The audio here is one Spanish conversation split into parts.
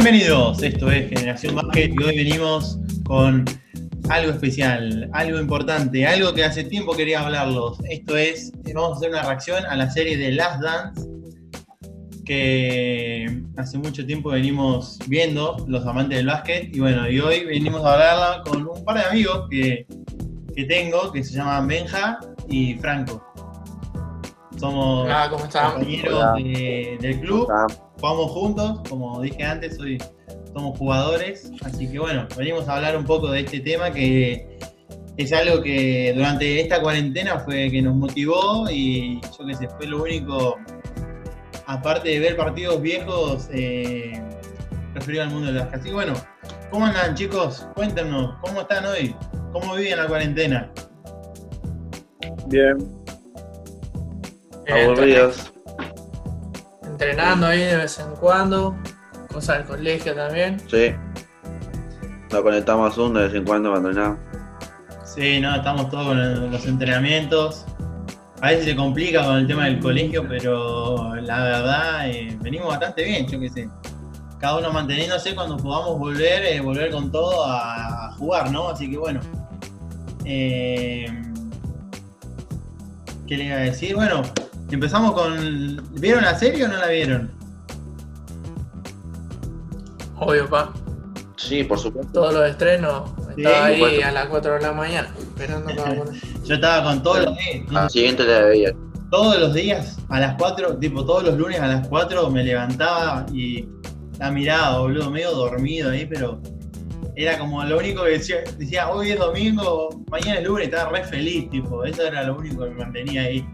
Bienvenidos, esto es Generación Basket y hoy venimos con algo especial, algo importante, algo que hace tiempo quería hablarlos. Esto es, vamos a hacer una reacción a la serie de Last Dance que hace mucho tiempo venimos viendo los amantes del básquet y bueno, y hoy venimos a hablarla con un par de amigos que, que tengo que se llaman Benja y Franco. Somos Hola, ¿cómo están? compañeros Hola. de- del club, jugamos juntos, como dije antes, hoy somos jugadores, así que bueno, venimos a hablar un poco de este tema que es algo que durante esta cuarentena fue que nos motivó y yo qué sé, fue lo único, aparte de ver partidos viejos, eh, referido al mundo del básquet. Así que bueno, ¿cómo andan chicos? Cuéntenos, ¿cómo están hoy? ¿Cómo viven la cuarentena? Bien, aburridos. Entrenando ahí de vez en cuando, cosas del colegio también. Sí. Nos conectamos a Zoom de vez en cuando para entrenar. Sí, no, estamos todos con el- los entrenamientos. A veces se complica con el tema del colegio, pero la verdad eh, venimos bastante bien, yo qué sé. Cada uno manteniéndose cuando podamos volver, eh, volver con todo a, a jugar, ¿no? Así que bueno. Eh, ¿Qué le iba a decir? Bueno, empezamos con... ¿Vieron la serie o no la vieron? Obvio, pa. Sí, por supuesto. Todos los estrenos. Sí, Estaba ahí a las 4 de la mañana, esperando para poner. Yo estaba con todos los días. Al siguiente le veía. todos los días a las 4, tipo todos los lunes a las 4 me levantaba y la miraba, boludo, medio dormido ahí, pero era como lo único que decía, decía hoy es domingo, mañana es lunes, estaba re feliz, tipo, eso era lo único que me mantenía ahí.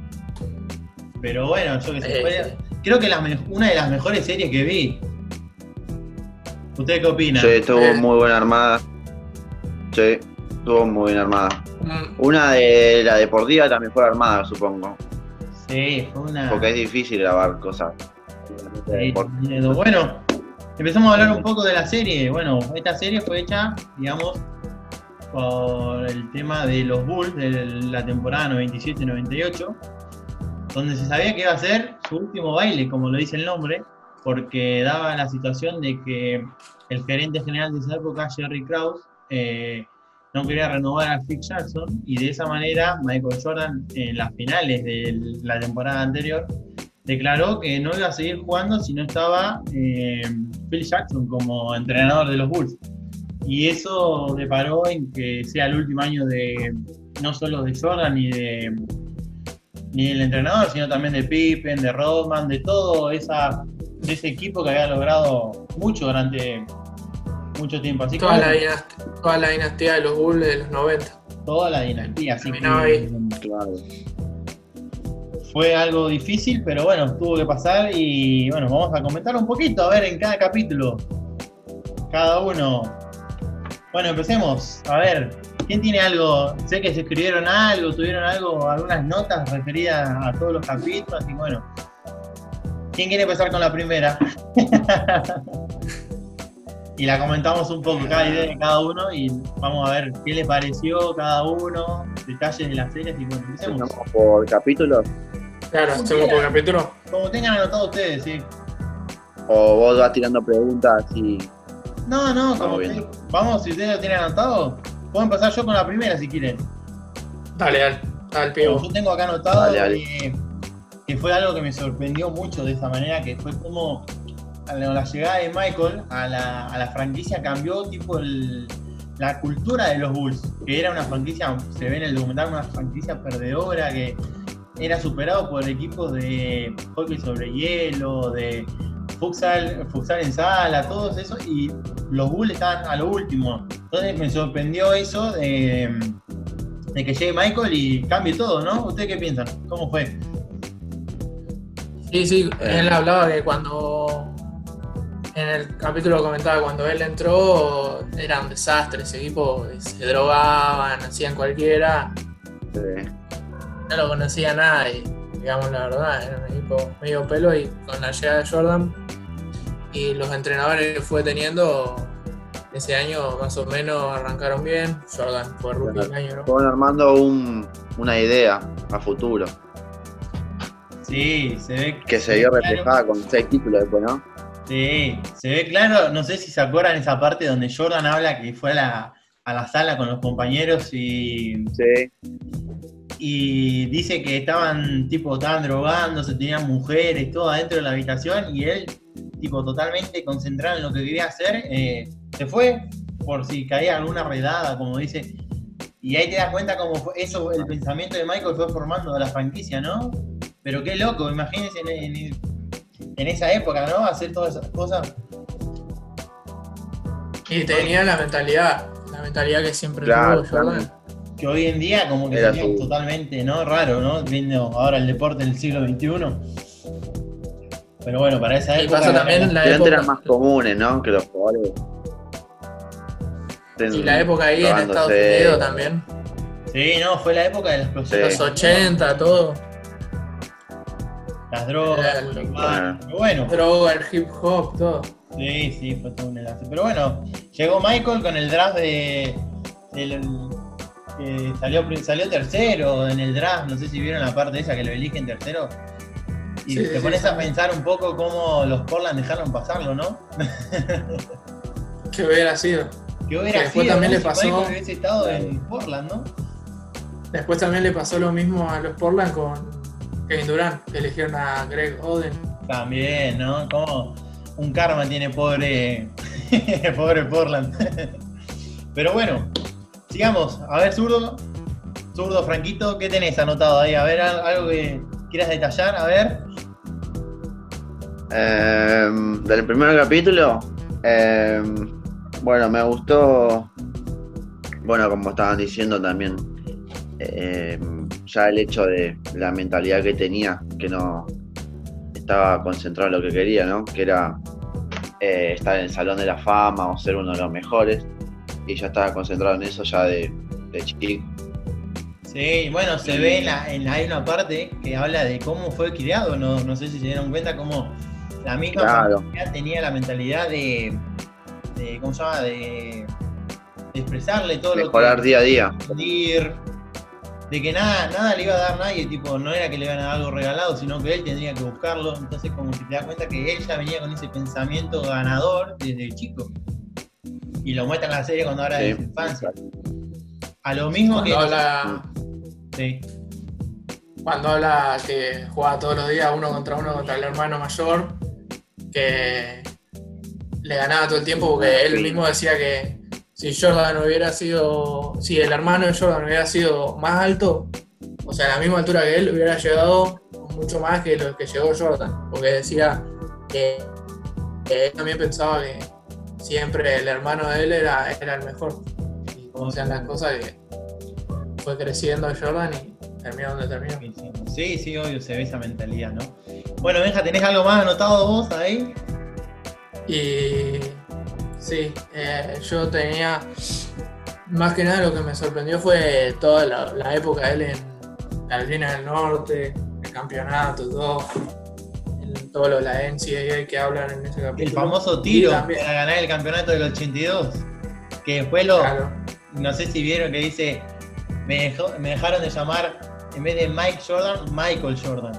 Pero bueno, yo que sé, Eh, fue- creo que la una de las mejores series que vi. ¿Usted qué opina? Sí, estuvo Eh. muy buena armada. Sí, estuvo muy bien armada. mm, Una de la deportiva también fue armada, supongo. Sí, fue una... Porque es difícil grabar cosas. Sí, miedo. Bueno, empezamos a hablar un poco de la serie. Bueno, esta serie fue hecha, digamos, por el tema de los Bulls de la temporada 97-98, donde se sabía que iba a ser su último baile, como lo dice el nombre, porque daba la situación de que el gerente general de esa época, Jerry Krause, eh, no quería renovar a Phil Jackson y de esa manera Michael Jordan en las finales de la temporada anterior declaró que no iba a seguir jugando si no estaba eh, Phil Jackson como entrenador de los Bulls. Y eso deparó en que sea el último año de no solo de Jordan ni de ni del entrenador, sino también de Pippen, de Rodman, de todo esa, de ese equipo que había logrado mucho durante mucho tiempo. Así que toda, la dinastía, toda la dinastía de los Bulls de los 90. toda la dinastía. Así Terminaba que, Claro. fue algo difícil, pero bueno, tuvo que pasar y bueno, vamos a comentar un poquito, a ver, en cada capítulo, cada uno. Bueno, empecemos, a ver, ¿quién tiene algo? Sé que se escribieron algo, tuvieron algo, algunas notas referidas a todos los capítulos, y bueno, ¿quién quiere empezar con la primera? y la comentamos un poco, cada idea de cada uno, y vamos a ver qué le pareció cada uno, detalles de las series, y bueno, empecemos. Por capítulos. Claro, hacemos por capítulo. Como tengan anotado ustedes, sí. O vos vas tirando preguntas y. No, no, como Vamos que- vamos, si ustedes lo tienen anotado, puedo empezar yo con la primera si quieren. Dale, dale, pivo. Yo tengo acá anotado Dale, dale. Que, que fue algo que me sorprendió mucho de esa manera, que fue como a la, la llegada de Michael a la, a la franquicia cambió tipo el- la cultura de los Bulls, que era una franquicia, se ve en el documental, una franquicia perdedora, que era superado por equipos de hockey sobre hielo, de futsal, futsal en sala, todos esos, y los Bulls estaban a lo último. Entonces me sorprendió eso de, de que llegue Michael y cambie todo, ¿no? ¿Ustedes qué piensan? ¿Cómo fue? Sí, sí, Eh. él hablaba que cuando. En el capítulo comentaba cuando él entró era un desastre, ese equipo se drogaban, hacían cualquiera, no lo conocía nadie, digamos la verdad, era un equipo medio pelo y con la llegada de Jordan y los entrenadores que fue teniendo ese año más o menos arrancaron bien, Jordan fue rookie del año, ¿no? fueron armando un, una idea a futuro. Sí, se ve Que se vio claro. reflejada con seis títulos después, ¿no? Sí, se ve claro, no sé si se acuerdan esa parte donde Jordan habla que fue a la, a la sala con los compañeros y, Sí, y dice que estaban, tipo, estaban drogándose, tenían mujeres, todo adentro de la habitación y él, tipo, totalmente concentrado en lo que quería hacer, eh, se fue por si caía alguna redada, como dice. Y ahí te das cuenta cómo fue eso, el pensamiento de Michael fue formando la franquicia, ¿no? Pero qué loco, imagínense en, en- en esa época, ¿no? Hacer todas esas cosas. Y tenía la mentalidad, la mentalidad que siempre Claro, tuvo Jordan. Que hoy en día como que sería su- totalmente, ¿no? Raro, ¿no? Viendo ahora el deporte del siglo XXI. Pero bueno, para esa Y época... pasa también la eran más comunes, ¿no? Que los jugadores. y la época ahí en Estados. Unidos también. Sí, no, fue la época de la explosión. Sí. Los 80, todo. Las drogas, el el- marihuana. Pero bueno, Droga, el hip hop, todo. sí, sí, fue todo un enlace. Pero bueno, llegó Michael con el draft de... del- que salió, salió tercero en el draft, no sé si vieron la parte esa que lo eligen tercero. Y Sí, te pones sí. a pensar un poco cómo los Portland dejaron pasarlo, ¿no? Que hubiera sido. Que hubiera Que después sido, también ¿no? le pasó- hubiese estado en Portland, ¿no? Después también le pasó lo mismo a los Portland con Kevin Durant, que eligieron a Greg Oden. También, ¿no? Como un karma tiene pobre, pobre Portland. Pero bueno, sigamos. A ver, zurdo. Zurdo, Franquito, ¿qué tenés anotado ahí? A ver, al- algo que quieras detallar, a ver. Eh, del primer capítulo, eh, bueno, me gustó, bueno, como estaban diciendo también, eh, ya el hecho de la mentalidad que tenía, que no estaba concentrado en lo que quería, ¿no? Que era eh, estar en el Salón de la Fama o ser uno de los mejores, y ya estaba concentrado en eso ya de, de chico. Sí, bueno, se ve en la, en la- hay una parte que habla de cómo fue criado, no, no sé si se dieron cuenta cómo la misma Claro. familia tenía la mentalidad de, de ¿cómo se llama? De, de expresarle todo Mejorar lo que día a día. de que nada, nada le iba a dar nadie, tipo, no era que le iban a dar algo regalado, sino que él tendría que buscarlo, entonces como que te das cuenta que él ya venía con ese pensamiento ganador desde chico. Y lo muestra en la serie cuando habla de su infancia. A lo mismo que... Cuando habla, Sí. cuando habla que jugaba todos los días uno contra uno contra el hermano mayor, que le ganaba todo el tiempo porque él Sí. mismo decía que si Jordan hubiera sido, si el hermano de Jordan hubiera sido más alto, o sea, a la misma altura que él, hubiera llegado mucho más que lo que llegó Jordan, porque decía que, que él también pensaba que siempre el hermano de él era, era el mejor. Y como sean las cosas que fue creciendo Jordan y terminó donde terminó. Sí, sí, obvio, se ve esa mentalidad, ¿no? Bueno, Benja, ¿tenés algo más anotado vos ahí? Y sí, eh, yo tenía. Más que nada lo que me sorprendió fue toda la, la época de él en Carolina del Norte, el campeonato, todo. Todo lo de la NCAA que hablan en ese capítulo. El famoso tiro para ganar el campeonato del 82. Que después lo, Claro. no sé si vieron que dice, me, dejó- me dejaron de llamar, en vez de Mike Jordan, Michael Jordan.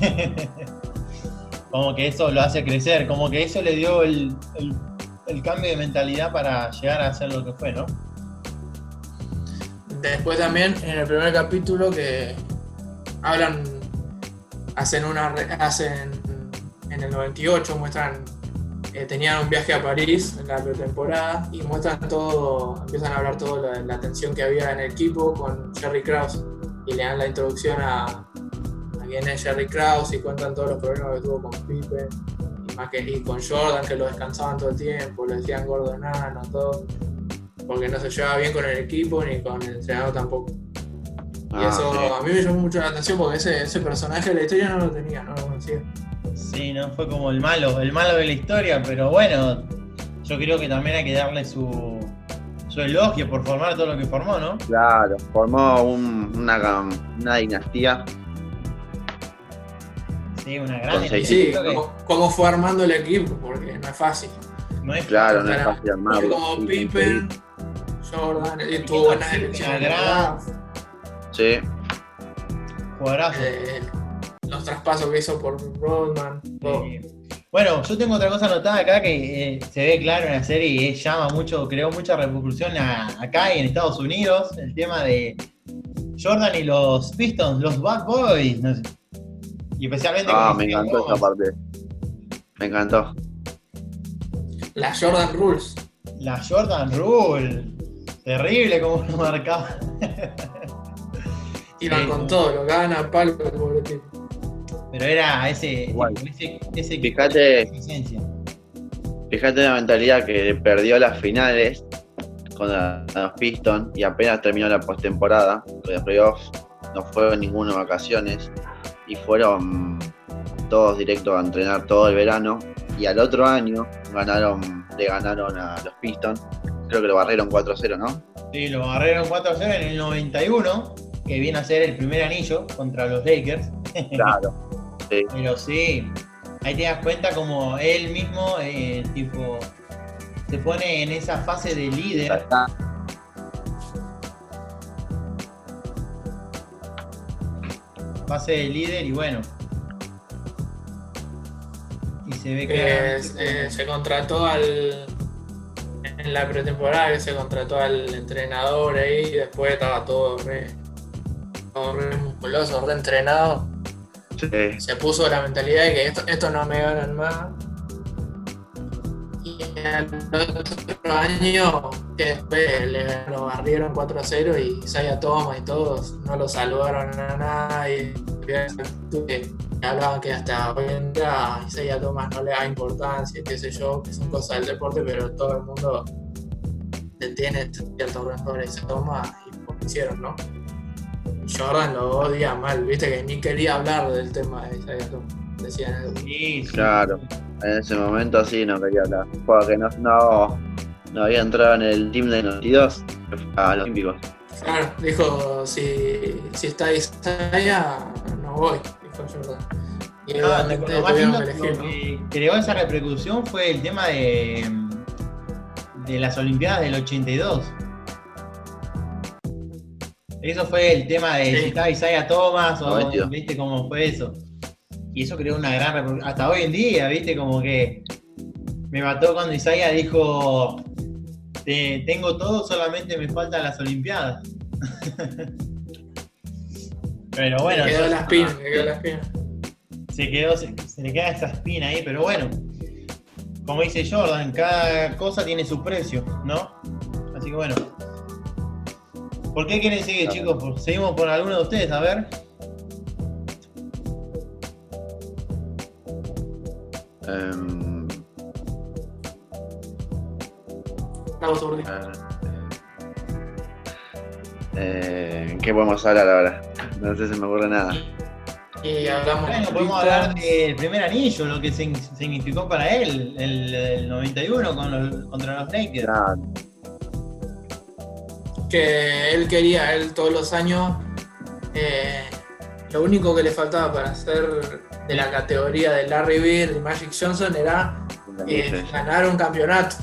como que eso lo hace crecer, como que eso le dio el, el- el cambio de mentalidad para llegar a ser lo que fue, ¿no? Después también en el primer capítulo que hablan, hacen una, hacen en el 98 muestran, eh, tenían un viaje a París en la pretemporada y muestran todo, empiezan a hablar todo la, la tensión que había en el equipo con Jerry Krause y le dan la introducción a, a quién es Jerry Krause y cuentan todos los problemas que tuvo con Pippen y más que y con Jordan que lo descansaban todo el tiempo, le decían gordo enano, todo porque no se llevaba bien con el equipo ni con el entrenador tampoco. Y Ah, eso sí. a mí me llamó mucho la atención porque ese, ese personaje de la historia no lo tenía, no lo conocía. Sí, no fue como el malo, el malo de la historia, pero bueno, yo creo que también hay que darle su, su elogio por formar todo lo que formó, ¿no? Claro, formó un- una, una dinastía. Sí, una gran seis sí, cómo, cómo fue armando el equipo, porque no es fácil. no es Claro, no es fácil armarlo. Como sí, Pippen, Jordan, y tuvo buenas sí, elecciones. Sí, jugadorazo. eh, los traspasos que hizo por Rodman. Bueno, yo tengo otra cosa anotada acá que eh, se ve claro en la serie y es- llama mucho, creó mucha repercusión a- acá y en Estados Unidos, el tema de Jordan y los Pistons, los Bad Boys. no sé. Y especialmente Ah, me encantó esa parte. Me encantó. La Jordan Rules. La Jordan Rule. Terrible como lo marcaba. Iban Sí, con todo, lo ganan a palo el pobre tipo. Pero era ese, Igual. ese, ese Fíjate, fíjate la mentalidad que perdió las finales con los Pistons y apenas terminó la postemporada. Los playoffs no fueron ninguno vacaciones y fueron todos directos a entrenar todo el verano. Y al otro año ganaron, le ganaron a los Pistons. Creo que lo barrieron 4-0, ¿no? Sí, lo barrieron 4-0 en el 91, que viene a ser el primer anillo contra los Lakers. Claro. Pero sí, ahí te das cuenta como él mismo, eh, tipo, se pone en esa fase de líder. Fase de líder y bueno. Y se ve Que eh, se contrató al. En la pretemporada que se contrató al entrenador ahí y después estaba todo re, todo re musculoso, re entrenado. Se puso la mentalidad de que esto, esto no me ganan más. Y al otro año, que después le, lo barrieron 4 a 0 y Isaiah Thomas y todos no lo saludaron a nadie. Que hablaban que hasta hoy en día Isaiah Thomas no le da importancia, qué sé yo, que son cosas del deporte, pero todo el mundo tiene cierto rencor a Thomas y lo hicieron, ¿no? Jordan lo odia mal, viste que ni quería hablar del tema de Isaiah Thomas. Decían, sí. Claro. En ese momento sí no quería hablar. Porque no, no, no había entrado en el team de 92 que fue a los Olímpicos. claro, dijo, si, si está Isaiah, no voy, dijo Jordan. Y obviamente lo más lindo que elegir, lo ¿no? que creó esa repercusión fue el tema de, de las Olimpiadas del 82. Eso fue el tema de Sí. si estaba Isaiah Thomas o 92. viste cómo fue eso. Y eso creó una gran repercusión. Hasta hoy en día, viste, como que me mató cuando Isaiah dijo "Te- tengo todo, solamente me faltan las Olimpiadas. Pero bueno, quedó la espina, me quedó la espina. se quedó, se, se le queda esa espina ahí, pero bueno, como dice Jordan, cada cosa tiene su precio, ¿no? Así que bueno. ¿Por qué quieren seguir, chicos? Por- Seguimos por alguno de ustedes, a ver. Em, Vamos, Urdi. eh, ¿Qué podemos hablar ahora? No sé si me ocurre nada. Y hablamos Bueno, podemos hablar del primer anillo, lo que sig- significó para él, el, el 91 con los- contra los Lakers. Claro. Que él quería, él todos los años, eh, lo único que le faltaba para ser de la categoría de Larry Bird y Magic Johnson era eh, ganar un campeonato.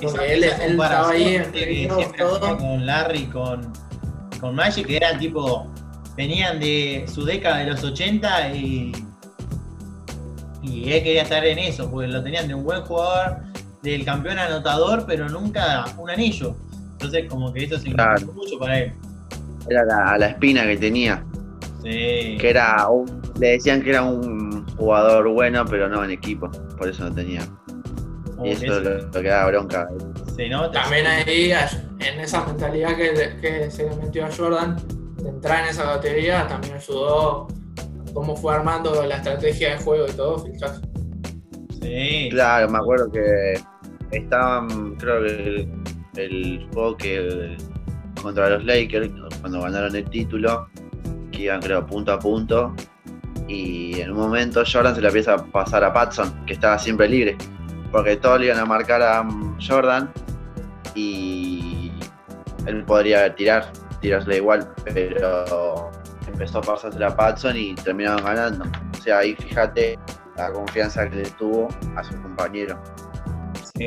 Esa, Porque él, esa él estaba ahí en todo. con Larry, con, con Magic, que eran tipo, venían de su década de los 80 y, y él quería estar en eso, porque lo tenían de un buen jugador, del campeón anotador, pero nunca un anillo. Entonces como que eso significó Claro. mucho para él. Era la, la espina que tenía. Sí. Que era un- le decían que era un jugador bueno, pero no en equipo. Por eso no tenía. Y eso es lo, lo que daba bronca. se nota. También ahí, en esa mentalidad que, que se le metió a Jordan, de entrar en esa categoría, también ayudó cómo fue armando la estrategia de juego y todo, Jackson. Sí. Claro, me acuerdo que estaban, creo que el, juego que contra los Lakers, cuando ganaron el título, que iban creo punto a punto, y en un momento Jordan se le empieza a pasar a Patson, que estaba siempre libre, porque todos le iban a marcar a Jordan y él podría tirar, tirarle igual, pero empezó a pasársela a Patson y terminaron ganando. O sea, ahí fíjate la confianza que le tuvo a su compañero.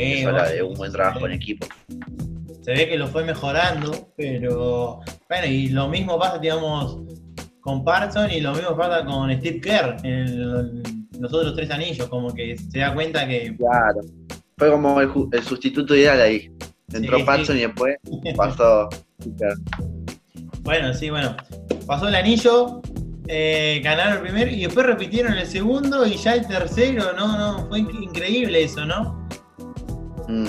Sí, Eso habla vos- de un buen trabajo en equipo. se ve que lo fue mejorando, pero bueno, y lo mismo pasa, digamos, con Parson y lo mismo pasa con Steve Kerr en, el- los otros tres anillos, como que se da cuenta que. Claro. Fue como el, el sustituto ideal ahí. Entró Sí, Patson sí. y después pasó. Bueno, sí, bueno. Pasó el anillo, eh, ganaron el primero y después repitieron el segundo y ya el tercero, no, no, fue inc- increíble eso, ¿no? Mm,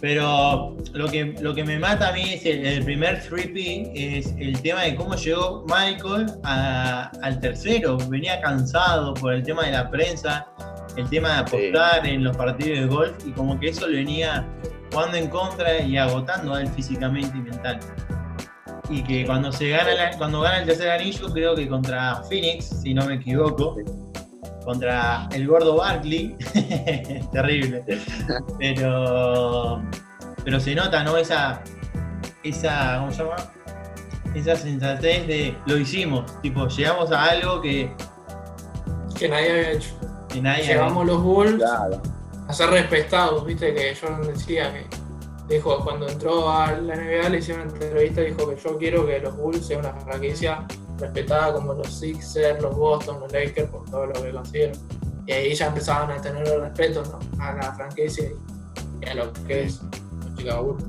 Pero lo que, lo que me mata a mí es el, el primer 3P, es el tema de cómo llegó Michael a- al tercero. Venía cansado por el tema de la prensa, el tema de apostar en los partidos de golf y como que eso le venía jugando en contra y agotando a él físicamente y mental. Y que cuando se gana la- cuando gana el tercer anillo, creo que contra Phoenix, si no me equivoco, contra el gordo Barkley, terrible. Pero pero se nota, ¿no? Esa esa ¿cómo se llama? Esa sensatez de lo hicimos, tipo, llegamos a algo que, Que nadie había hecho. que nadie Llevamos los Bulls claro. a ser respetados, viste que Jordan decía que dijo cuando entró a la NBA le hicieron una entrevista dijo que yo quiero que los Bulls sean una franquicia respetada como los Sixers, los Boston, los Lakers por todo lo que consiguieron. Y ahí ya empezaban a tener el respeto ¿no? a la franquicia y, a lo que es los Chicago Bulls.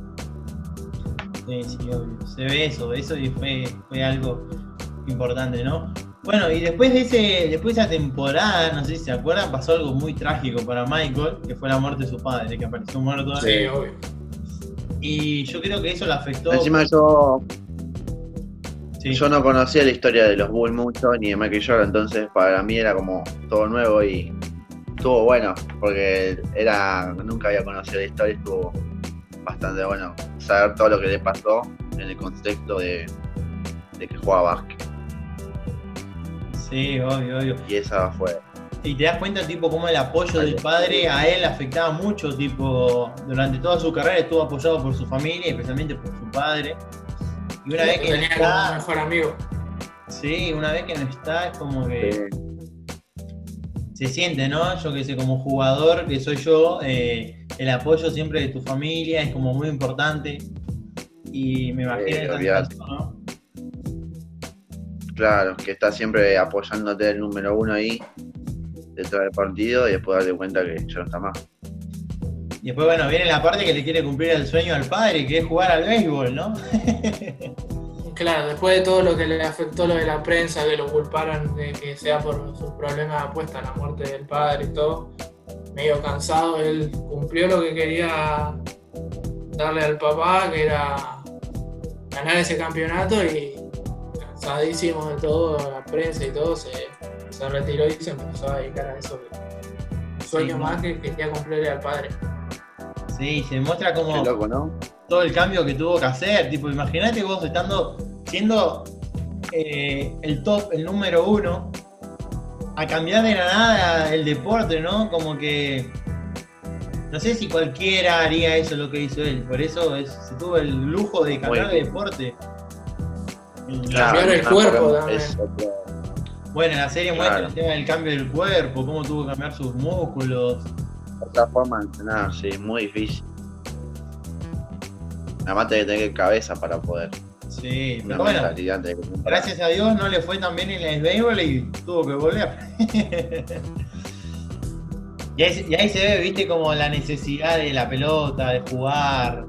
Sí, sí, obvio. Se ve eso, eso y fue, fue algo importante, ¿no? Bueno, y después de ese, después de esa temporada, no sé si se acuerdan, pasó algo muy trágico para Michael, que fue la muerte de su padre, que apareció muerto. Sí, obvio. Y yo creo que eso le afectó. Encima yo, sí. yo no conocía la historia de los Bulls mucho, ni de Michael Jordan, entonces para mí era como todo nuevo y estuvo bueno, porque era nunca había conocido la historia y estuvo bastante bueno saber todo lo que le pasó en el contexto de, de que jugaba básquet. Sí, obvio, obvio. Y esa fue. Y te das cuenta, tipo, cómo el apoyo del padre a él afectaba mucho, tipo, durante toda su carrera estuvo apoyado por su familia, especialmente por su padre. Y una vez que no tenía como un está, mejor amigo. sí, una vez que no está, es como que eh, se siente, ¿no? Yo que sé, como jugador que soy yo, eh, el apoyo siempre de tu familia es como muy importante. Y me imagino esta olvidate. situación, ¿no? claro, que está siempre apoyándote el número uno ahí detrás del partido y después darte cuenta que ya no está más. Y después, bueno, viene la parte que le quiere cumplir el sueño al padre, que es jugar al béisbol, ¿no? Claro, después de todo lo que le afectó lo de la prensa, que lo culparon de que sea por sus problemas de apuesta, la muerte del padre y todo, medio cansado, él cumplió lo que quería darle al papá, que era ganar ese campeonato y cansadísimo de todo, la prensa y todo, se, se retiró y se empezó a dedicar a eso. Un sueño Sí, más que quería cumplirle al padre. Sí, se muestra como Qué loco, ¿no? todo el cambio que tuvo que hacer. Tipo, imagínate vos estando, siendo eh, el top, el número uno, a cambiar de la nada el deporte, ¿no? Como que. No sé si cualquiera haría eso lo que hizo él. Por eso es- se tuvo el lujo de cambiar de bien. deporte. Cambiar el cuerpo Bueno, en la serie muestra el tema del cambio del cuerpo, cómo tuvo que cambiar sus músculos. Otra forma de entrenar, sí, es muy difícil. Además tenés que tener cabeza para poder. Sí, pero bueno, gracias a Dios no le fue tan bien en el béisbol y tuvo que volver. y, ahí, y ahí se ve, viste, como la necesidad de la pelota, de jugar.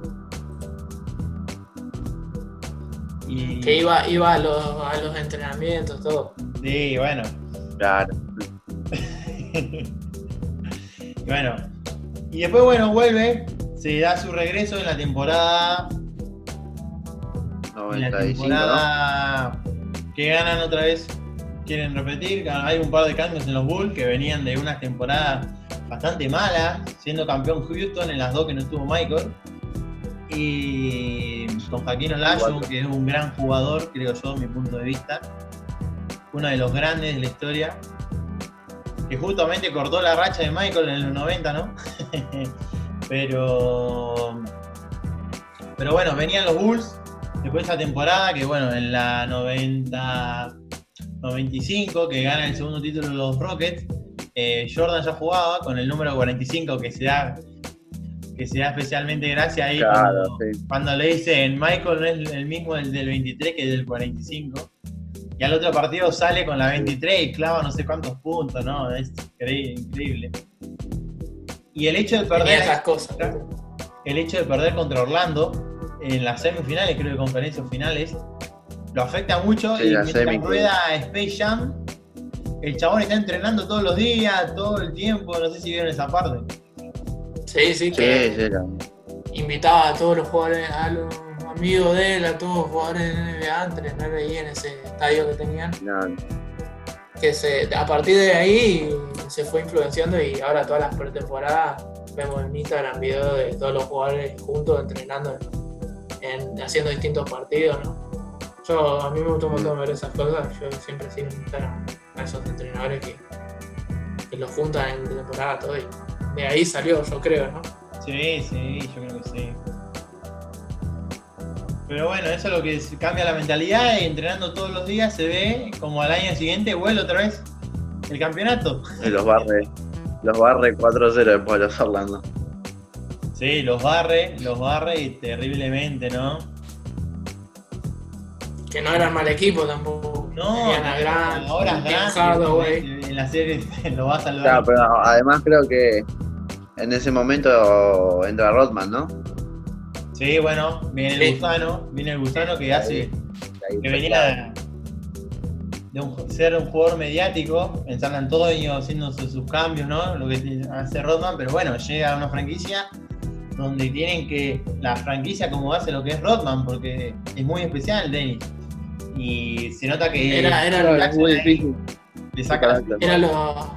Y, Que iba, iba a, los, a los entrenamientos, todo. Sí, bueno. Claro, bueno. Y después, bueno, vuelve, se da su regreso en la temporada. En la 95, ¿no? temporada que ganan otra vez, quieren repetir. Hay un par de cambios en los Bulls que venían de unas temporadas bastante malas, siendo campeón Houston en las dos que no estuvo Michael. Y con Jaquino Olajuwon, que es un gran jugador, creo yo, mi punto de vista. Uno de los grandes de la historia. Que justamente cortó la racha de Michael en los 90, ¿no? pero. Pero bueno, venían los Bulls. Después de esa temporada, que bueno, en la 90. 95, que gana el segundo título los Rockets. eh, Jordan ya jugaba con el número 45 que se da. Que se da especialmente gracia ahí Claro, cuando, sí. cuando le dicen Michael no es el mismo del, del 23 que el del 45. Y al otro partido sale con la 23 y clava no sé cuántos puntos, ¿no? Es increíble. Y el hecho de perder. Esas cosas. El hecho de perder contra Orlando en las semifinales, creo que conferencias finales, lo afecta mucho. y mientras rueda Space Jam, el chabón está entrenando todos los días, todo el tiempo. No sé si vieron esa parte. Sí, sí, que invitaba a todos los jugadores, a los amigos de él, a todos los jugadores de NBA entrenar ahí en ese estadio que tenían. Que se, a partir de ahí se fue influenciando y ahora todas las pretemporadas vemos en Instagram videos de todos los jugadores juntos entrenando, haciendo distintos partidos, ¿no? Yo, a mí me gusta un montón ver esas cosas, yo siempre sigo en Instagram a esos entrenadores que, que los juntan en temporada todo y de ahí salió, yo creo, ¿no? Sí, sí, yo creo que sí. Pero bueno, eso es lo que cambia la mentalidad y entrenando todos los días se ve como al año siguiente vuelve otra vez el campeonato. Y los barre, los barre 4-0 después de los Orlando. Sí, los barre, los barre y terriblemente, ¿no? Que no eran mal equipo tampoco. No, ahora es grande. En la serie lo va a salvar. Claro, pero además creo que en ese momento entra Rodman, ¿no? Sí, bueno, viene el gusano, viene el gusano que hace, que venía de ser un jugador mediático en San Antonio haciendo sus, cambios, ¿no? Lo que hace Rodman, pero bueno, llega a una franquicia donde tienen que, la franquicia como hace lo que es Rodman, porque es muy especial Dennis. Y se nota que era, era muy difícil. Le saca era lo,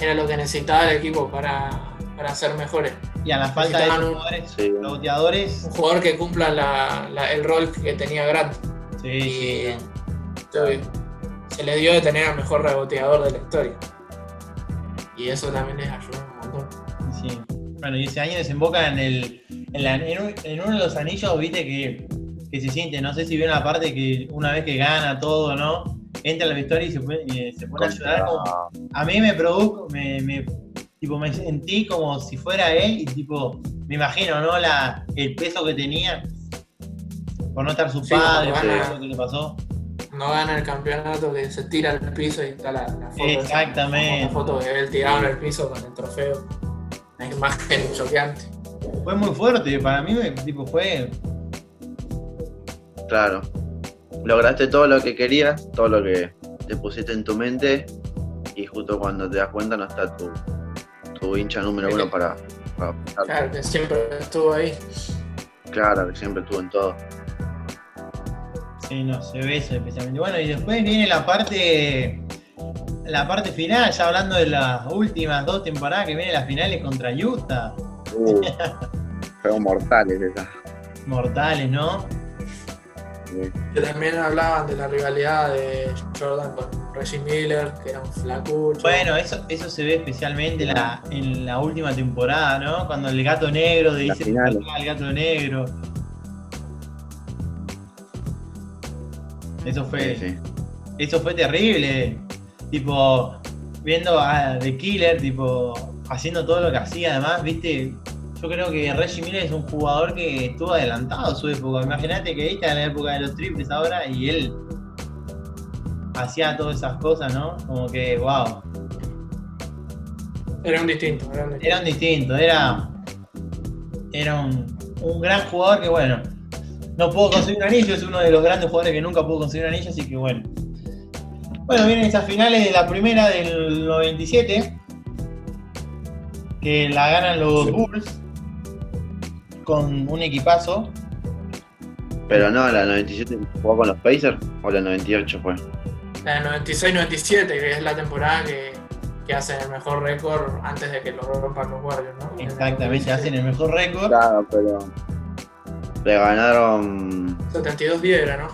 era lo que necesitaba el equipo para, para ser mejores. Y a la falta de jugadores, un, Un jugador que cumpla el rol que tenía Grant. Sí, se le dio de tener al mejor reboteador de la historia. Y eso también les ayudó un montón. Sí. Bueno, y ese año desemboca en el. En, uno de los anillos, viste, que, que se siente, no sé si vieron la parte que una vez que gana todo, ¿no? entra a la victoria y se, pone, se pone a llorar. a mí me produjo, me, me, tipo, me sentí como si fuera él y tipo, me imagino, ¿no? La, el peso que tenía por no estar su padre, por lo que le pasó. No gana el campeonato que se tira al piso y está la, foto. Exactamente. La foto de él tirado en el piso con el trofeo. La imagen choqueante. Fue muy fuerte, para mí tipo fue. Claro lograste todo lo que querías, todo lo que te pusiste en tu mente y justo cuando te das cuenta no está tu, tu hincha número uno para, para Claro, que siempre estuvo ahí. Claro, que siempre estuvo en todo. Sí, no, se ve eso especialmente. Bueno, y después viene la parte la parte final, ya hablando de las últimas dos temporadas que vienen las finales contra Utah. Uh, fueron mortales esas. Mortales, ¿no? Que también hablaban de la rivalidad de Jordan con Reggie Miller, que era un flacucho. Bueno, eso, eso se ve especialmente la, en la última temporada, ¿no? Cuando el gato negro dice el gato negro. Eso fue. Eso fue terrible. Tipo, viendo a The Killer, tipo, haciendo todo lo que hacía, además, viste, yo creo que Reggie Miller es un jugador que estuvo adelantado a su época. Imagínate que está en la época de los triples ahora y él hacía todas esas cosas, ¿no? Como que, wow. Era un distinto, era un distinto. Era un distinto, era, era un, un gran jugador que, bueno, no pudo conseguir un anillo, es uno de los grandes jugadores que nunca pudo conseguir un anillo, así que, bueno. Bueno, vienen esas finales de la primera del 97, que la ganan los Bulls con un equipazo. Pero no, la 97 jugó con los Pacers o la 98 fue. La 96-97, que es la temporada que, que hacen el mejor récord antes de que lo rompan los Warriors, ¿no? Exactamente, hacen el mejor récord. Claro, pero le ganaron 72-10 era, ¿no?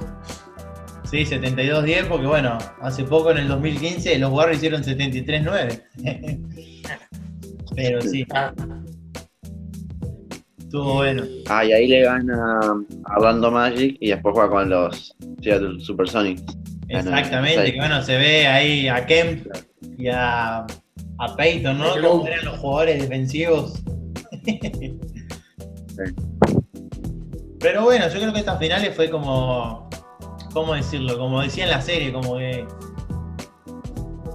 Sí, 72-10 porque bueno, hace poco en el 2015 los Warriors hicieron 73-9. pero sí. Ah. Estuvo bueno. Ah, y ahí le gana a Orlando Magic y después juega con los Seattle Supersonics. Exactamente, que bueno, se ve ahí a Kemp y a, a Peyton, ¿no? Cómo eran los jugadores defensivos. Pero bueno, yo creo que estas finales fue como ¿cómo decirlo? Como decía en la serie, como que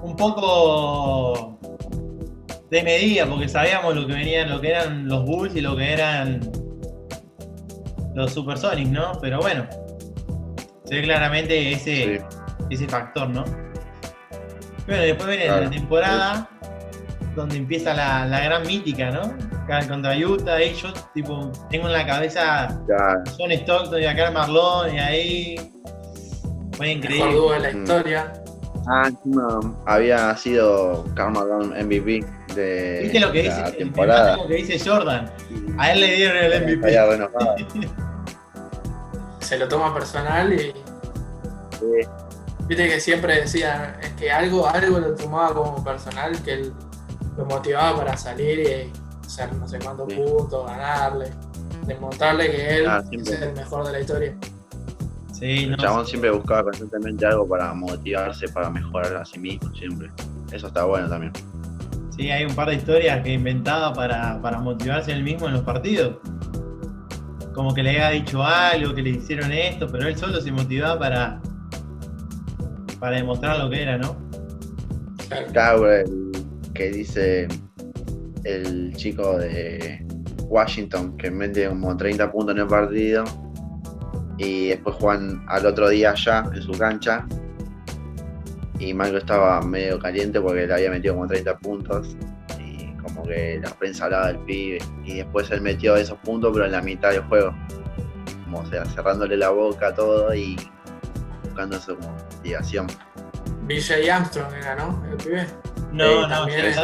un poco de medida, porque sabíamos lo que venían, lo que eran los Bulls y lo que eran los Supersonics, ¿no? Pero bueno, se ve claramente ese, ese factor, ¿no? Bueno, después viene la temporada donde empieza la, la gran mítica, ¿no? contra Utah, ahí yo tipo, tengo en la cabeza. John Stockton y a Karl Marlon y ahí fue increíble. Mejor dúo de la mm. historia. Ah, no, había sido Karl Marlon MVP de ¿Viste lo que la dice, temporada. Lo que dice Jordan. A él le dieron el MVP. Se lo toma personal y. Sí. Viste que siempre decía es que algo, algo lo tomaba como personal que él lo motivaba para salir y hacer no sé cuántos puntos, ganarle, demostrarle que él ah, es el mejor de la historia. Sí, el chabón siempre buscaba constantemente algo para motivarse, para mejorar a sí mismo, siempre. Eso está bueno también. Sí, hay un par de historias que inventaba para, para motivarse él mismo en los partidos. Como que le había dicho algo, que le hicieron esto, pero él solo se motivaba para, para demostrar lo que era, ¿no? Claro, que dice el chico de Washington que mete como 30 puntos en el partido y después juegan al otro día allá en su cancha y Michael estaba medio caliente porque le había metido como 30 puntos. Y como que la prensa hablaba del pibe. Y después él metió esos puntos pero en la mitad del juego. Como sea cerrándole la boca a todo y buscando su motivación. BJ Armstrong era, ¿no? El pibe. No, no, era.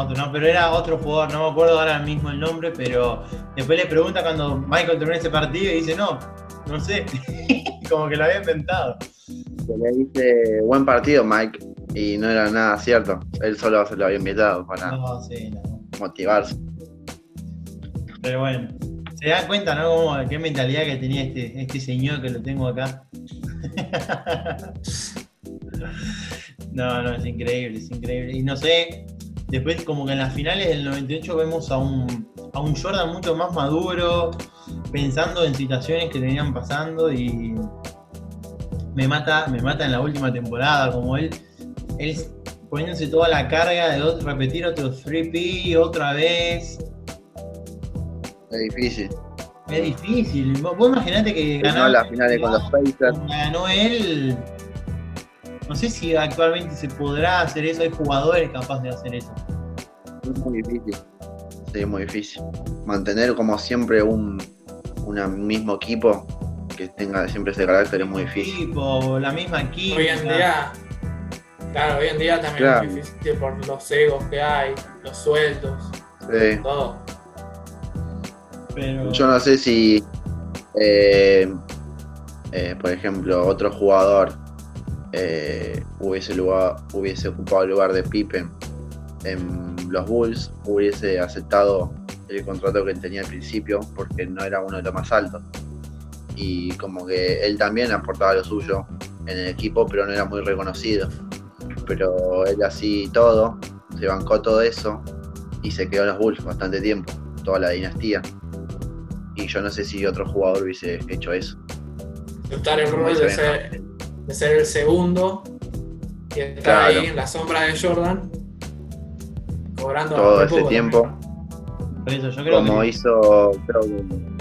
otro, no, pero era otro jugador, no me acuerdo ahora mismo el nombre, pero después le pregunta cuando Michael terminó ese partido y dice, no, no sé, como que lo había inventado. Le dice, buen partido, Mike, y no era nada cierto, él solo se lo había invitado para motivarse. Pero bueno, se dan cuenta, ¿no? Como, qué mentalidad que tenía este, este señor que lo tengo acá. No, no, es increíble, es increíble. Y no sé, después como que en las finales del 98 vemos a un, a un Jordan mucho más maduro, pensando en situaciones que tenían pasando y me mata, me mata en la última temporada, como él, él poniéndose toda la carga de repetir otro 3P otra vez. Es difícil. Es difícil. Vos imaginate que ganó las finales con los Pacers. Ganó él no sé si actualmente se podrá hacer eso, hay jugadores capaces de hacer eso. Es muy difícil. Sí, muy difícil. Mantener como siempre un, mismo equipo que tenga siempre ese carácter es muy difícil. Equipo, la misma química. Hoy en día, claro, hoy en día también es difícil por los egos que hay, los sueldos, todo. Yo no sé si, eh, eh, por ejemplo, otro jugador eh, hubiese, lugar, hubiese ocupado el lugar de Pippen en los Bulls, hubiese aceptado el contrato que él tenía al principio porque no era uno de los más altos. Y como que él también aportaba lo suyo en el equipo, pero no era muy reconocido. Pero él así todo, se bancó todo eso y se quedó en los Bulls bastante tiempo, toda la dinastía. Y yo no sé si otro jugador hubiese hecho eso. el rol de de ser el segundo y estar ahí en la sombra de Jordan, cobrando todo ese tiempo. como hizo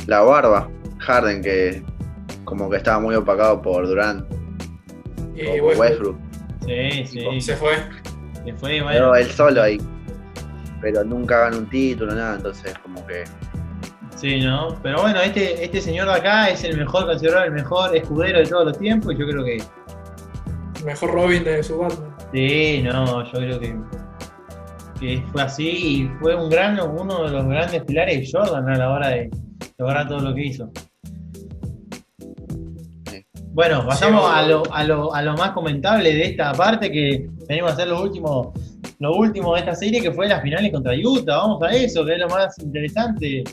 la barba, Harden, que como que estaba muy opacado por Durant. Y Westbrook. Sí, sí. Se fue. Se fue, bueno. Pero él solo ahí. Pero nunca ganó un título, nada, entonces como que. Sí, ¿no? Pero bueno, este, este señor de acá es el mejor, considerado el mejor escudero de todos los tiempos y yo creo que mejor Robin de su Batman. Sí, no, yo creo que, que fue así y fue un gran, uno de los grandes pilares de Jordan a la hora de lograr todo lo que hizo. Bueno, pasamos a, lo, a, lo, a lo más comentable de esta parte que venimos a hacer lo último, lo último de esta serie que fue las finales contra Utah. Vamos a eso, que es lo más interesante.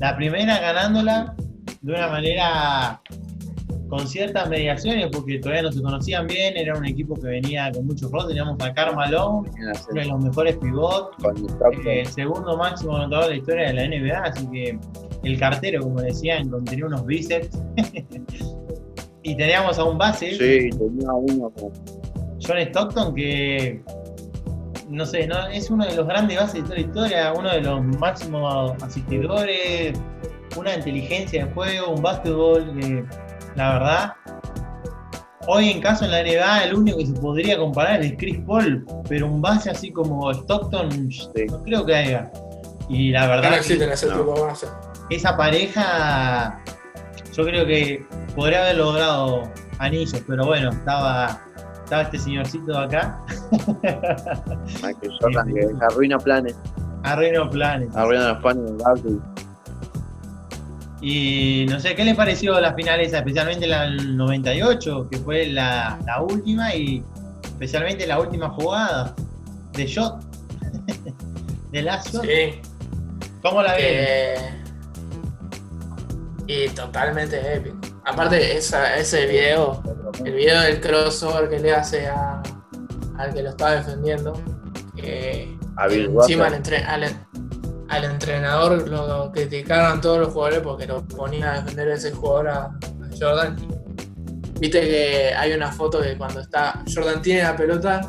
La primera ganándola de una manera con ciertas mediaciones, porque todavía no se conocían bien, era un equipo que venía con muchos roles, teníamos a Carmelo, uno de los mejores pivots, el segundo máximo anotador de la historia de la NBA, así que el cartero, como decían, tenía unos bíceps. Y teníamos a un base, Sí, tenía uno. John Stockton, que no sé, no, es uno de los grandes bases de toda la historia, uno de los máximos asistidores, una inteligencia de juego, un básquetbol que, la verdad, hoy en caso en la NBA el único que se podría comparar es Chris Paul, pero un base así como Stockton, no creo que haya. Y la No verdad, que existen ese no. tipo de bases. esa pareja, yo creo que podría haber logrado anillos, pero bueno, estaba, estaba este señorcito de acá, Michael Jordan que arruina planes. arruinó planes. Arruina los planes del. Y no sé, ¿qué le pareció la final esa? Especialmente la del 98, que fue la, la última, y especialmente la última jugada de shot. de last shot. Sí. ¿Cómo la vieron? Y totalmente épico. Aparte, esa, ese video, el video del crossover que le hace a, al que lo está defendiendo, que A Bill encima al, Russell. entre- al- al entrenador lo criticaron todos los jugadores porque lo ponía a defender a ese jugador a, a Jordan. Viste que hay una foto que cuando está Jordan tiene la pelota,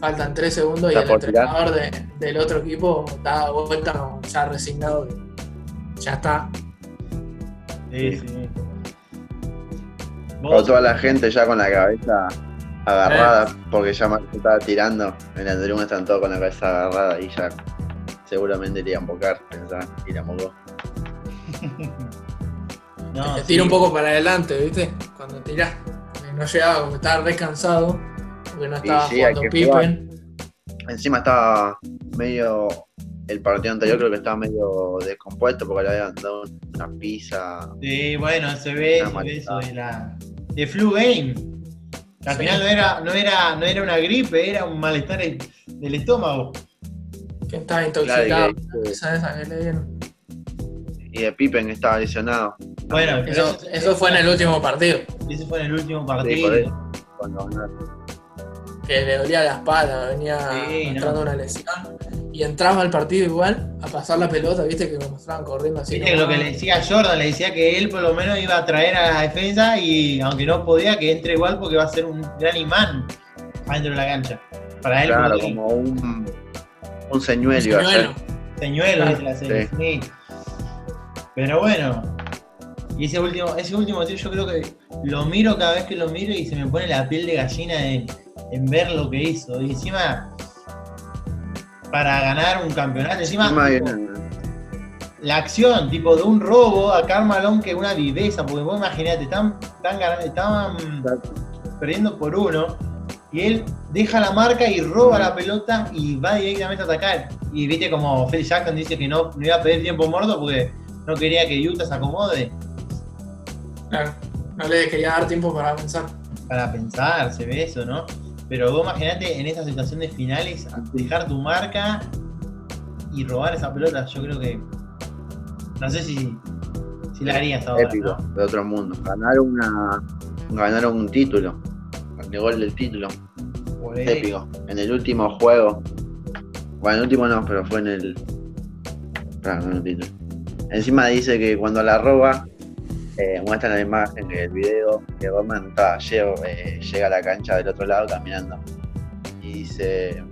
faltan 3 segundos y el entrenador de- del otro equipo da vuelta ya resignado. Ya está. Sí, sí. O Vos- toda la gente ya con la cabeza agarrada, Eh. porque ya Marco estaba tirando. En el Dream están todos con la cabeza agarrada y ya seguramente le iban a embocar, pensaban, y la embocó. no, Te sí. tira un poco para adelante, ¿viste? Cuando tirás. Eh, No llegaba porque estaba re cansado. Porque no estaba sí, jugando jugar. Pippen. Encima estaba medio. El partido anterior creo que estaba medio descompuesto porque le habían dado una pizza. Sí, bueno, se ve, Una se ve eso de la. de flu game. Al Sí. final no era, no era, no era una gripe, era un malestar del estómago. Que estaba Claro, intoxicado. y que- Esa esa que le dieron. y de Pippen que estaba lesionado. Bueno, Eso, eso fue en el último partido. Ese fue en el último Sí, partido. por eso, cuando ganaron. Que le dolía la espalda, venía Sí, mostrando no. una lesión. Y entraba al partido igual a pasar la pelota, viste que lo mostraban corriendo así. Viste lo que le decía Jordan, le decía que él por lo menos iba a traer a la defensa y aunque no podía, que entre igual porque va a ser un gran imán adentro de la cancha. Para él, Claro, porque- como un, un señuelo. Señuelo. señuelo dice la serie. sí. Pero bueno, y ese último, ese último tiro yo creo que lo miro cada vez que lo miro y se me pone la piel de gallina en, en ver lo que hizo. Y encima, para ganar un campeonato, encima, tipo, la acción, tipo de un robo a Carmalón que una viveza, porque vos imaginate, están, están ganando, estaban perdiendo por uno, y él deja la marca y roba la pelota y va directamente a atacar. Y viste como Phil Jackson dice que no, no iba a pedir tiempo muerto porque no quería que Utah se acomode. Claro. No le quería dar tiempo para pensar. Para pensar, se ve eso, ¿no? Pero vos imaginate en esta situación de finales, dejar tu marca y robar esa pelota, yo creo que. No sé si, si la harías ahora, épico, ¿no? de otro mundo. Ganaron una ganaron un título. El gol del título. Épico. En el último juego. Bueno, en el último no, pero fue en el. Claro, no, en el título. Encima dice que cuando la roba, eh, muestran la imagen, el video, que Roman está, llega, eh, llega a la cancha del otro lado caminando. Y dice.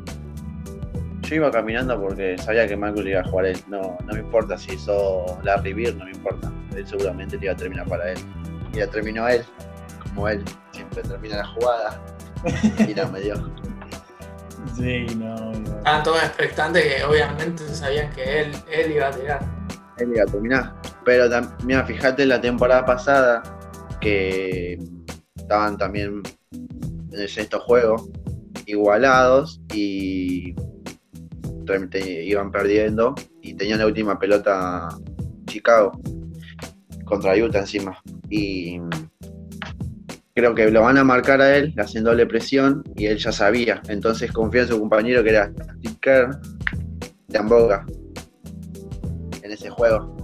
Yo iba caminando porque sabía que Michael iba a jugar él. No, no me importa si hizo Larry Bird, no me importa. Él seguramente le iba a terminar para él. Y la terminó él, como él siempre termina la jugada. Y la me dio. Sí, no, no. Estaban todos expectantes que obviamente sabían que él, él iba a tirar. A terminar. Pero mira, fíjate la temporada pasada que estaban también en el sexto juego igualados y iban perdiendo y tenían la última pelota Chicago contra Utah encima. Y creo que lo van a marcar a él, doble presión y él ya sabía. Entonces confía en su compañero que era Steve Kerr de Amboga ese juego.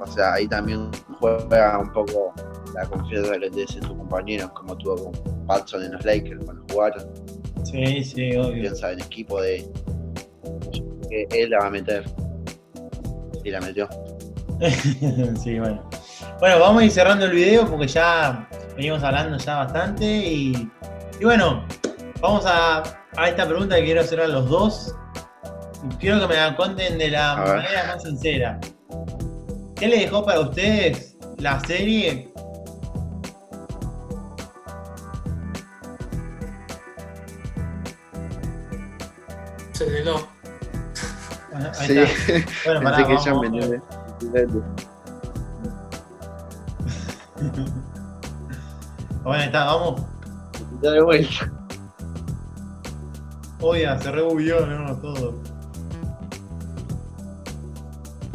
O sea, ahí también juega un poco la confianza que tienes en tu compañero, como tuvo con Patson en los Lakers cuando jugaron. Sí, sí, obvio. Confianza en equipo de que él la va a meter. Y la metió. sí, bueno. Bueno, vamos a ir cerrando el video porque ya venimos hablando ya bastante y, y bueno, vamos a, a, esta pregunta que quiero hacer a los dos. Quiero que me la cuenten de la manera más sincera. ¿Qué le dejó para ustedes la serie Se heló. Bueno, ahí Sí, está. Bueno, pará, pensé que vamos, ya vamos. me Bueno, ahí está, vamos. de vuelta. Oiga, se rebugueó, no, todo.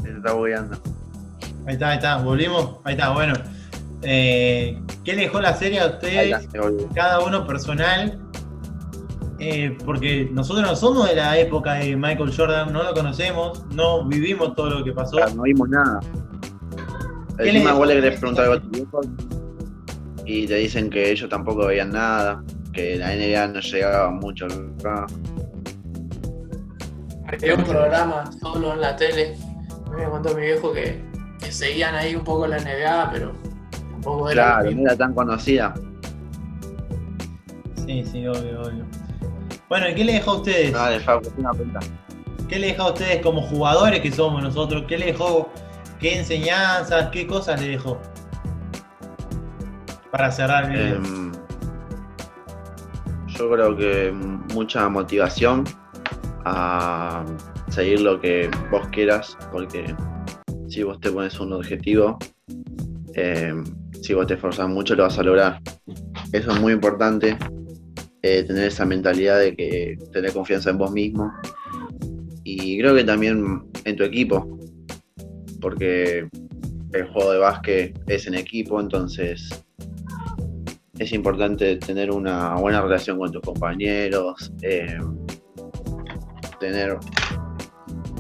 Se está bugueando. Ahí está, ahí está, volvimos. Ahí está, bueno. Eh, ¿Qué le dejó la serie a ustedes? está. Cada uno personal. Eh, porque nosotros no somos de la época de Michael Jordan, no lo conocemos, no vivimos todo lo que pasó. Claro, no vimos nada. ¿Qué le Encima vos le querés preguntar algo a tu viejo y te dicen que ellos tampoco veían nada, que la NBA no llegaba mucho acá. Había un programa solo en la tele. Me contó mi viejo que, que seguían ahí un poco la NBA, pero tampoco era. Claro, no era tan conocida. Sí, sí, obvio, obvio. Bueno, ¿y qué le dejó a ustedes? Nada de Facu, una pregunta. ¿Qué le dejó a ustedes como jugadores que somos nosotros? ¿Qué le dejó? ¿Qué enseñanzas? ¿Qué cosas le dejó? Para cerrar el video. Em, yo creo que mucha motivación a seguir lo que vos quieras, porque si vos te pones un objetivo, em, si vos te esforzás mucho lo vas a lograr. Eso es muy importante, eh, tener esa mentalidad de que tener confianza en vos mismo y creo que también en tu equipo, porque el juego de básquet es en equipo, entonces es importante tener una buena relación con tus compañeros, eh, tener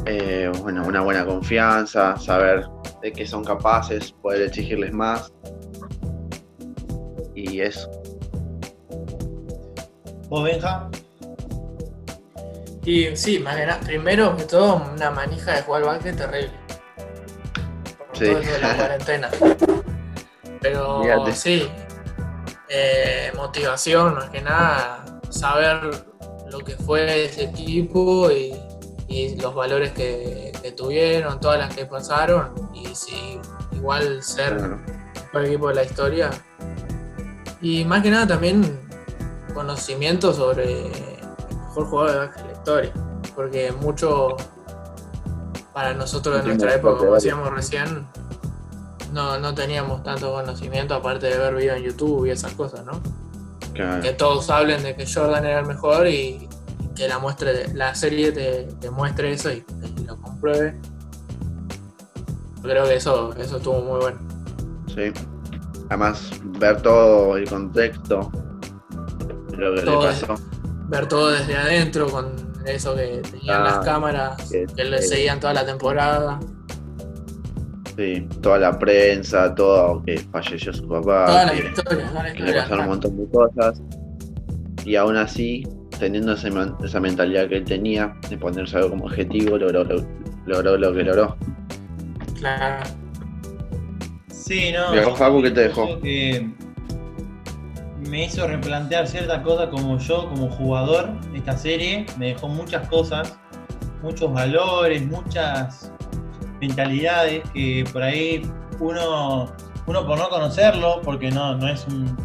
eh, bueno, una buena confianza, saber de qué son capaces, poder exigirles más. Y eso. ¿Vos, Benja? Y sí, más que nada, primero que todo, una manija de jugar al básquet terrible. Por Sí. todo eso de la cuarentena. Pero Fíjate. sí, eh, motivación, más que nada, saber lo que fue ese equipo y, y los valores que, que tuvieron, todas las que pasaron, y sí, igual ser Bueno, el equipo de la historia. Y más que nada también conocimiento sobre el mejor jugador de la historia. Porque mucho para nosotros en nuestra época, como decíamos recién, no, no teníamos tanto conocimiento aparte de ver videos en YouTube y esas cosas, ¿no? claro. Que todos hablen de que Jordan era el mejor y que la muestre la serie te, te muestre eso y, y lo compruebe. Creo que eso, eso estuvo muy bueno. Sí. Además, ver todo el contexto lo que Todo le pasó. ver todo desde adentro con eso que tenían Ah, las cámaras que- que le seguían toda la temporada. Sí, toda la prensa, todo que falleció su papá. toda la historia, toda la que le pasaron un montón de cosas. Y aún así, teniendo ese man- esa mentalidad que él tenía de ponerse algo como objetivo, logró, lo- logró lo que logró. Claro. Sí, no. ¿Y Facu, qué te dejó? Que me hizo replantear ciertas cosas como yo, como jugador, esta serie. Me dejó muchas cosas, muchos valores, muchas mentalidades que por ahí uno, uno por no conocerlo, porque no, no es un,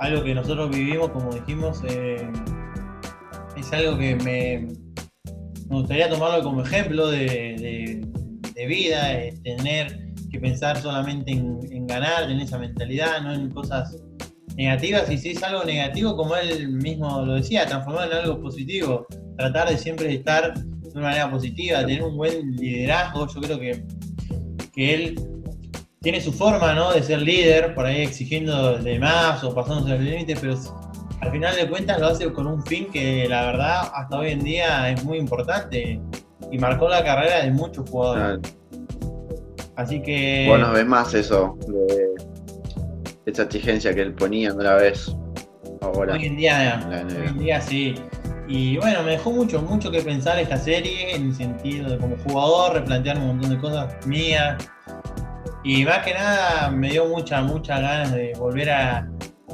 algo que nosotros vivimos, como dijimos, eh, algo que me, gustaría tomarlo como ejemplo de, de- vida, de tener que pensar solamente en, en ganar, tener esa mentalidad, no en cosas negativas, y si es algo negativo, como él mismo lo decía, transformarlo en algo positivo, tratar de siempre estar de una manera positiva, tener un buen liderazgo, yo creo que, que él tiene su forma ¿no? de ser líder, por ahí exigiendo de más o pasándose los límites, pero al final de cuentas lo hace con un fin que la verdad hasta hoy en día es muy importante y marcó la carrera de muchos jugadores. Así que Vos no ves más eso, de esa exigencia que él ponía, no la ves ahora. hoy en día, en hoy en día sí. Y bueno, me dejó mucho, mucho que pensar esta serie en el sentido de como jugador, replantear un montón de cosas mías. Y más que nada me dio muchas, muchas ganas de volver a,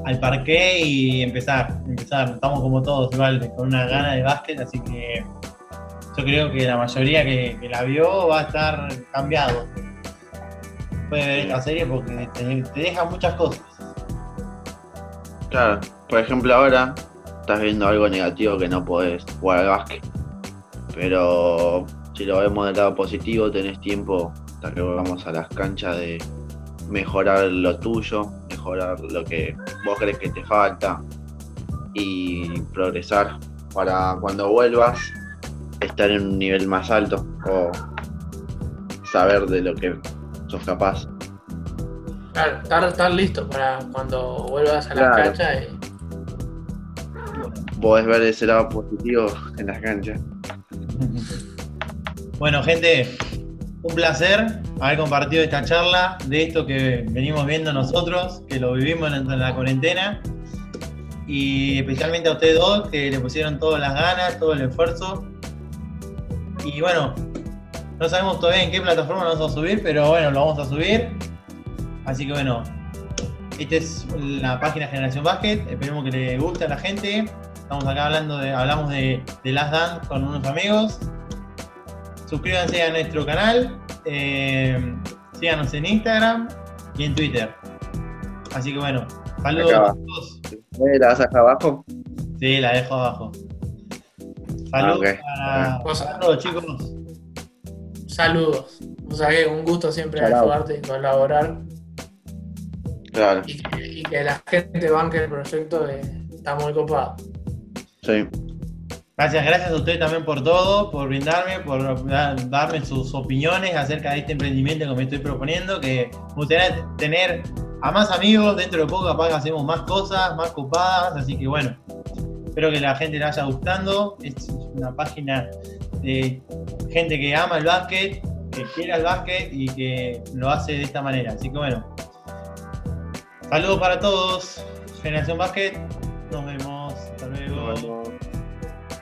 al parque y empezar, empezar. Estamos como todos igual, con una gana de básquet, así que yo creo que la mayoría que, la vio va a estar cambiado. Puede ver esta serie porque te, te deja muchas cosas. Claro, por ejemplo ahora estás viendo algo negativo que no podés jugar al básquet. Pero si lo vemos del lado positivo, tenés tiempo hasta que volvamos a las canchas de mejorar lo tuyo, mejorar lo que vos crees que te falta y progresar para cuando vuelvas estar en un nivel más alto o saber de lo que sos capaz. Claro, estar, listo para cuando vuelvas a la cancha y... Podés ver ese lado positivo en las canchas. Bueno, gente, un placer haber compartido esta charla de esto que venimos viendo nosotros, que lo vivimos en la cuarentena. Y especialmente a ustedes dos, que le pusieron todas las ganas, todo el esfuerzo. Y bueno, no sabemos todavía en qué plataforma lo vamos a subir, pero bueno, lo vamos a subir. Así que bueno, esta es la página Generación Basket. Esperemos que le guste a la gente. Estamos acá hablando de, hablamos de, de Last Dance con unos amigos. Suscríbanse a nuestro canal. Eh, síganos en Instagram y en Twitter. Así que bueno, saludos a todos. ¿La vas acá abajo? Sí, la dejo abajo. Saludos ah, chicos. Saludos. O sea que un gusto siempre ayudarte y colaborar. Claro. Y que, la gente banque el proyecto está muy copado. Sí. Gracias, gracias a usted también por todo, por brindarme, por darme sus opiniones acerca de este emprendimiento que me estoy proponiendo, que gustaría tener a más amigos, dentro de poco capaz hacemos más cosas, más copadas, así que bueno, espero que la gente le vaya gustando, es una página de gente que ama el básquet, que quiere el básquet y que lo hace de esta manera, así que bueno, saludos para todos, Generación Básquet, nos vemos, hasta luego.